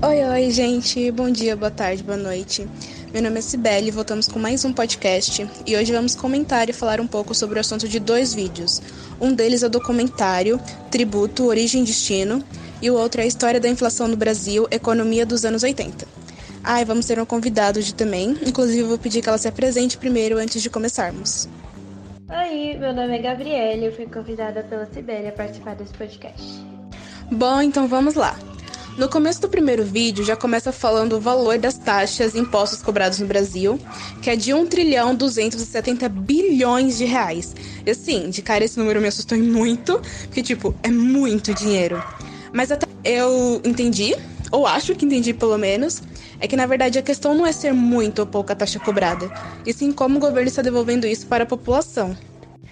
Oi, oi, gente. Bom dia, boa tarde, boa noite. Meu nome é Cibele, voltamos com mais um podcast e hoje vamos comentar e falar um pouco sobre o assunto de dois vídeos. Um deles é o documentário Tributo, Origem e Destino e o outro é a história da inflação no Brasil, economia dos anos 80. Ah, e vamos ter um convidado de também, inclusive eu vou pedir que ela se apresente primeiro antes de começarmos. Oi, meu nome é Gabriele, eu fui convidada pela Sibéria a participar desse podcast. Bom, então vamos lá. No começo do primeiro vídeo já começa falando o valor das taxas e impostos cobrados no Brasil, que é de 1 trilhão 270 bilhões de reais. E assim, de cara esse número me assustou muito, porque tipo, é muito dinheiro. Mas até eu entendi, ou acho que entendi pelo menos, é que na verdade a questão não é ser muito ou pouca taxa cobrada, e sim como o governo está devolvendo isso para a população.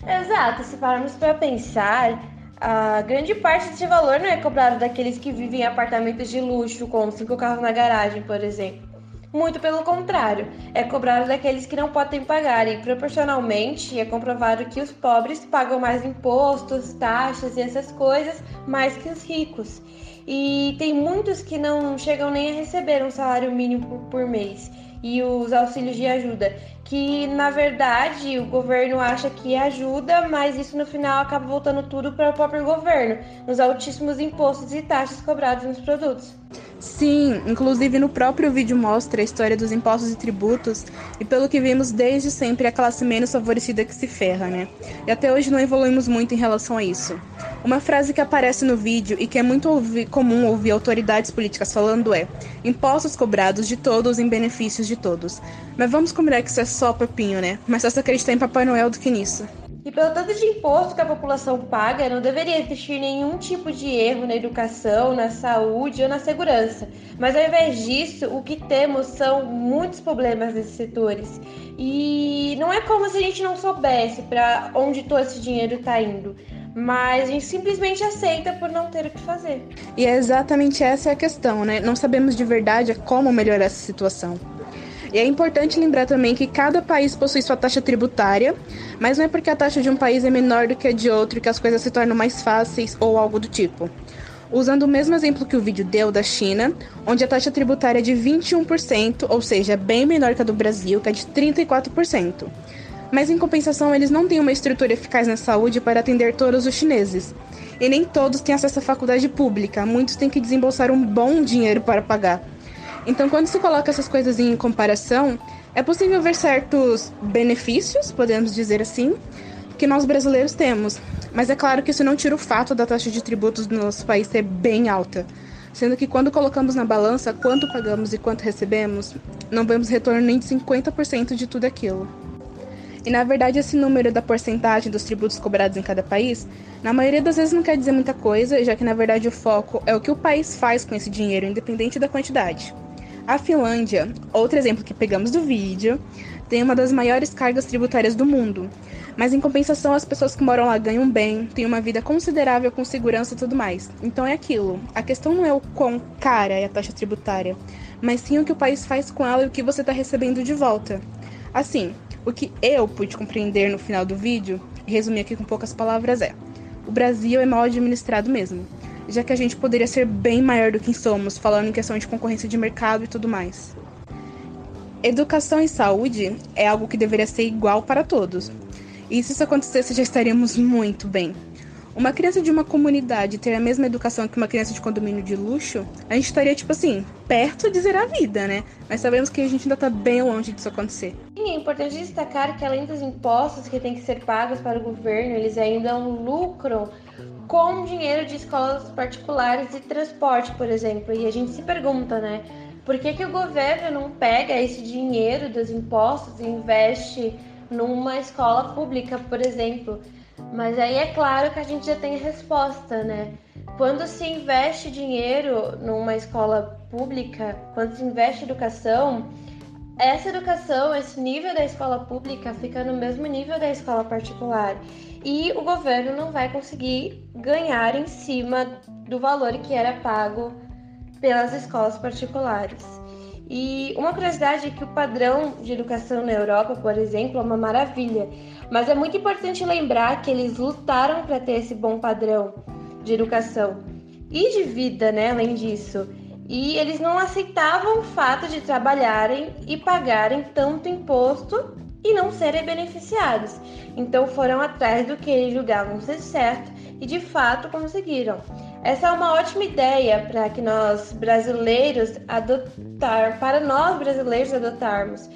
Exato, se pararmos para pensar, a grande parte desse valor não é cobrado daqueles que vivem em apartamentos de luxo, com cinco carros na garagem, por exemplo. Muito pelo contrário, é cobrado daqueles que não podem pagar, e proporcionalmente é comprovado que os pobres pagam mais impostos, taxas e essas coisas mais que os ricos. E tem muitos que não chegam nem a receber um salário mínimo por, mês e os auxílios de ajuda, que na verdade o governo acha que ajuda, mas isso no final acaba voltando tudo para o próprio governo, nos altíssimos impostos e taxas cobrados nos produtos. Sim, inclusive no próprio vídeo mostra a história dos impostos e tributos, e pelo que vimos desde sempre a classe menos favorecida que se ferra, né? E até hoje não evoluímos muito em relação a isso. Uma frase que aparece no vídeo e que é muito ouvi comum ouvir autoridades políticas falando é: impostos cobrados de todos em benefícios de todos. Mas vamos combinar que isso é só papinho, né? Mas só se acreditar em Papai Noel do que nisso. E pelo tanto de imposto que a população paga, não deveria existir nenhum tipo de erro na educação, na saúde ou na segurança. Mas ao invés disso, o que temos são muitos problemas nesses setores. E não é como se a gente não soubesse para onde todo esse dinheiro está indo. Mas a gente simplesmente aceita por não ter o que fazer. E é exatamente essa a questão, né? Não sabemos de verdade como melhorar essa situação. E é importante lembrar também que cada país possui sua taxa tributária, mas não é porque a taxa de um país é menor do que a de outro que as coisas se tornam mais fáceis ou algo do tipo. Usando o mesmo exemplo que o vídeo deu da China, onde a taxa tributária é de 21%, ou seja, bem menor que a do Brasil, que é de 34%. Mas em compensação, eles não têm uma estrutura eficaz na saúde para atender todos os chineses. E nem todos têm acesso à faculdade pública, muitos têm que desembolsar um bom dinheiro para pagar. Então, quando se coloca essas coisas em comparação, é possível ver certos benefícios, podemos dizer assim, que nós brasileiros temos. Mas é claro que isso não tira o fato da taxa de tributos do nosso país ser bem alta. Sendo que quando colocamos na balança quanto pagamos e quanto recebemos, não vemos retorno nem de 50% de tudo aquilo. E na verdade, esse número da porcentagem dos tributos cobrados em cada país, na maioria das vezes não quer dizer muita coisa, já que na verdade o foco é o que o país faz com esse dinheiro, independente da quantidade. A Finlândia, outro exemplo que pegamos do vídeo, tem uma das maiores cargas tributárias do mundo. Mas em compensação, as pessoas que moram lá ganham bem, têm uma vida considerável com segurança e tudo mais. Então é aquilo. A questão não é o quão cara é a taxa tributária, mas sim o que o país faz com ela e o que você está recebendo de volta. Assim, o que eu pude compreender no final do vídeo, e resumir aqui com poucas palavras, é: o Brasil é mal administrado mesmo já que a gente poderia ser bem maior do que somos, falando em questão de concorrência de mercado e tudo mais. Educação e saúde é algo que deveria ser igual para todos. E se isso acontecesse, já estaríamos muito bem. Uma criança de uma comunidade ter a mesma educação que uma criança de condomínio de luxo, a gente estaria, tipo assim, perto de zerar a vida, né? Mas sabemos que a gente ainda tá bem longe disso acontecer. É importante destacar que além dos impostos que têm que ser pagos para o governo, eles ainda lucram com dinheiro de escolas particulares e transporte, por exemplo. E a gente se pergunta, né? Por que, que o governo não pega esse dinheiro dos impostos e investe numa escola pública, por exemplo? Mas aí é claro que a gente já tem a resposta, né? Quando se investe dinheiro numa escola pública, quando se investe em educação, essa educação, esse nível da escola pública fica no mesmo nível da escola particular e o governo não vai conseguir ganhar em cima do valor que era pago pelas escolas particulares. E uma curiosidade é que o padrão de educação na Europa, por exemplo, é uma maravilha, mas é muito importante lembrar que eles lutaram para ter esse bom padrão de educação e de vida, né? Além disso. E eles não aceitavam o fato de trabalharem e pagarem tanto imposto e não serem beneficiados. Então foram atrás do que eles julgavam ser certo e de fato conseguiram. Essa é uma ótima ideia para que nós brasileiros adotar, para nós brasileiros adotarmos.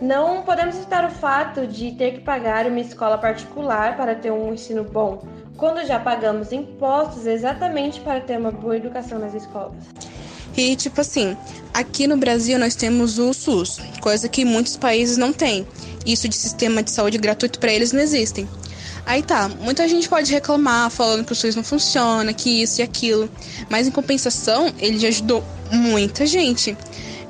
Não podemos citar o fato de ter que pagar uma escola particular para ter um ensino bom, quando já pagamos impostos exatamente para ter uma boa educação nas escolas. E, tipo assim, aqui no Brasil nós temos o SUS, coisa que muitos países não têm. Isso de sistema de saúde gratuito para eles não existem. Aí tá, muita gente pode reclamar falando que o SUS não funciona, que isso e aquilo, mas em compensação, ele já ajudou muita gente.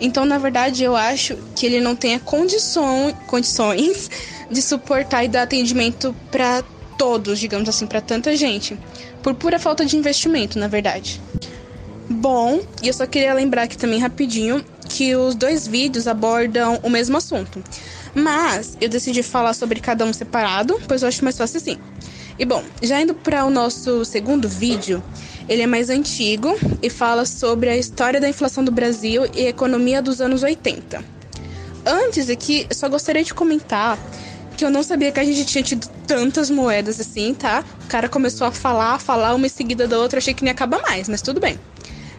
Então, na verdade, eu acho que ele não condição, condições de suportar e dar atendimento para todos, digamos assim, para tanta gente, por pura falta de investimento, na verdade. Bom, e eu só queria lembrar aqui também rapidinho que os dois vídeos abordam o mesmo assunto. Mas eu decidi falar sobre cada um separado, pois eu acho mais fácil assim. E bom, já indo para o nosso segundo vídeo, ele é mais antigo e fala sobre a história da inflação do Brasil e a economia dos anos 80. Antes aqui, só gostaria de comentar que eu não sabia que a gente tinha tido tantas moedas assim, tá? O cara começou a falar, falar uma em seguida da outra, achei que nem acaba mais, mas tudo bem.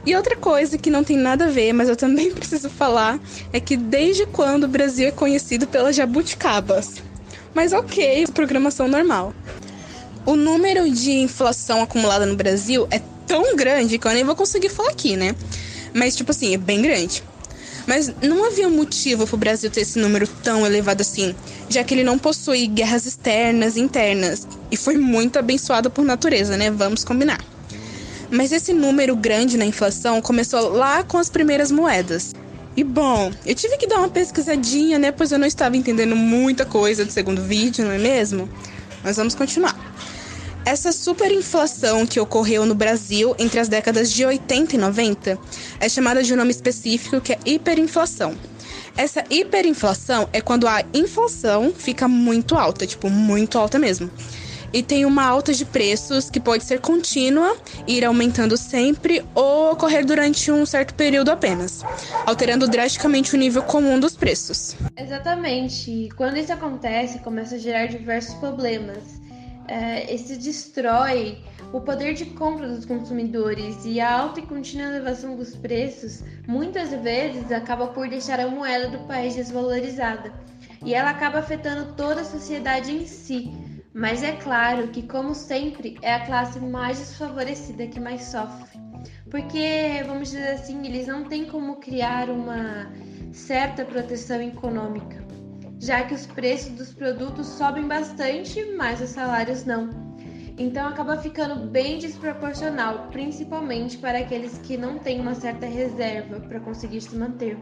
E outra coisa que não tem nada a ver, mas eu também preciso falar, é que desde quando o Brasil é conhecido pelas jabuticabas? Mas ok, programação normal. O número de inflação acumulada no Brasil é tão grande que eu nem vou conseguir falar aqui, né? Mas, tipo assim, é bem grande. Mas não havia motivo para o Brasil ter esse número tão elevado assim, já que ele não possui guerras externas e internas e foi muito abençoado por natureza, né? Vamos combinar. Mas esse número grande na inflação começou lá com as primeiras moedas. E bom, eu tive que dar uma pesquisadinha, né? Pois eu não estava entendendo muita coisa do segundo vídeo, não é mesmo? Mas vamos continuar. Essa superinflação que ocorreu no Brasil entre as décadas de 80 e 90 é chamada de um nome específico que é hiperinflação. Essa hiperinflação é quando a inflação fica muito alta, tipo, muito alta mesmo e tem uma alta de preços que pode ser contínua, ir aumentando sempre ou ocorrer durante um certo período apenas, alterando drasticamente o nível comum dos preços. Exatamente. Quando isso acontece, começa a gerar diversos problemas. É, esse destrói o poder de compra dos consumidores e a alta e contínua elevação dos preços muitas vezes acaba por deixar a moeda do país desvalorizada e ela acaba afetando toda a sociedade em si, mas é claro que, como sempre, é a classe mais desfavorecida que mais sofre. Porque, vamos dizer assim, eles não têm como criar uma certa proteção econômica, já que os preços dos produtos sobem bastante, mas os salários não. Então acaba ficando bem desproporcional, principalmente para aqueles que não têm uma certa reserva para conseguir se manter.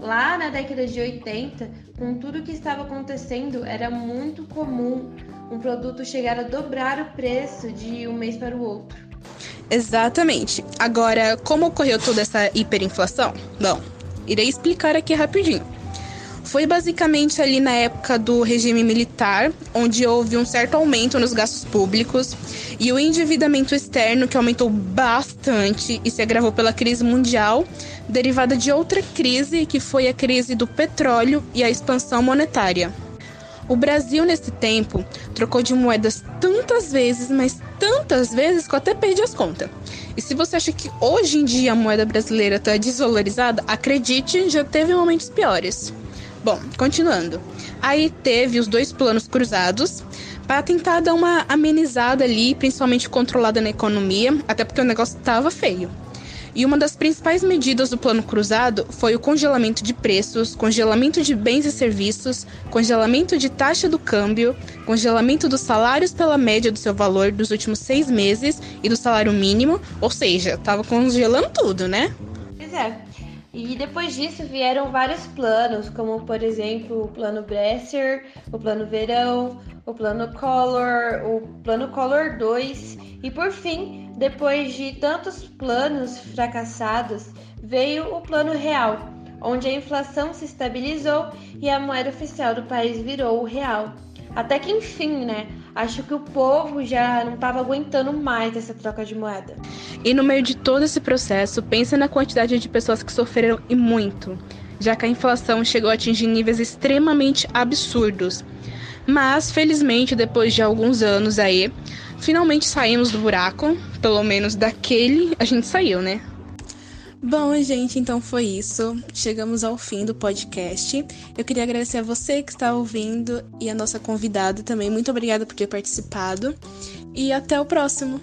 Lá na década de 80, com tudo o que estava acontecendo, era muito comum um produto chegar a dobrar o preço de um mês para o outro. Exatamente. Agora, como ocorreu toda essa hiperinflação? Bom, irei explicar aqui rapidinho. Foi basicamente ali na época do regime militar, onde houve um certo aumento nos gastos públicos e o endividamento externo que aumentou bastante e se agravou pela crise mundial, derivada de outra crise que foi a crise do petróleo e a expansão monetária. O Brasil, nesse tempo, trocou de moedas tantas vezes, mas tantas vezes que eu até perdi as contas. E se você acha que hoje em dia a moeda brasileira está desvalorizada, acredite, já teve momentos piores. Bom, continuando. Aí teve os dois planos cruzados para tentar dar uma amenizada ali, principalmente controlada na economia, até porque o negócio estava feio. E uma das principais medidas do Plano Cruzado foi o congelamento de preços, congelamento de bens e serviços, congelamento de taxa do câmbio, congelamento dos salários pela média do seu valor dos últimos seis meses e do salário mínimo, ou seja, tava congelando tudo, né? Pois é. E depois disso vieram vários planos, como por exemplo o plano Bresser, o plano Verão, o plano Collor, o plano Collor 2 e por fim, depois de tantos planos fracassados, veio o plano real, onde a inflação se estabilizou e a moeda oficial do país virou o real. Até que enfim, né, Acho que o povo já não estava aguentando mais essa troca de moeda. E no meio de todo esse processo, pensa na quantidade de pessoas que sofreram e muito, já que a inflação chegou a atingir níveis extremamente absurdos. Mas, felizmente, depois de alguns anos aí, finalmente saímos do buraco, pelo menos daquele a gente saiu, né? Bom, gente, então foi isso. Chegamos ao fim do podcast. Eu queria agradecer a você que está ouvindo e a nossa convidada também. Muito obrigada por ter participado. E até o próximo.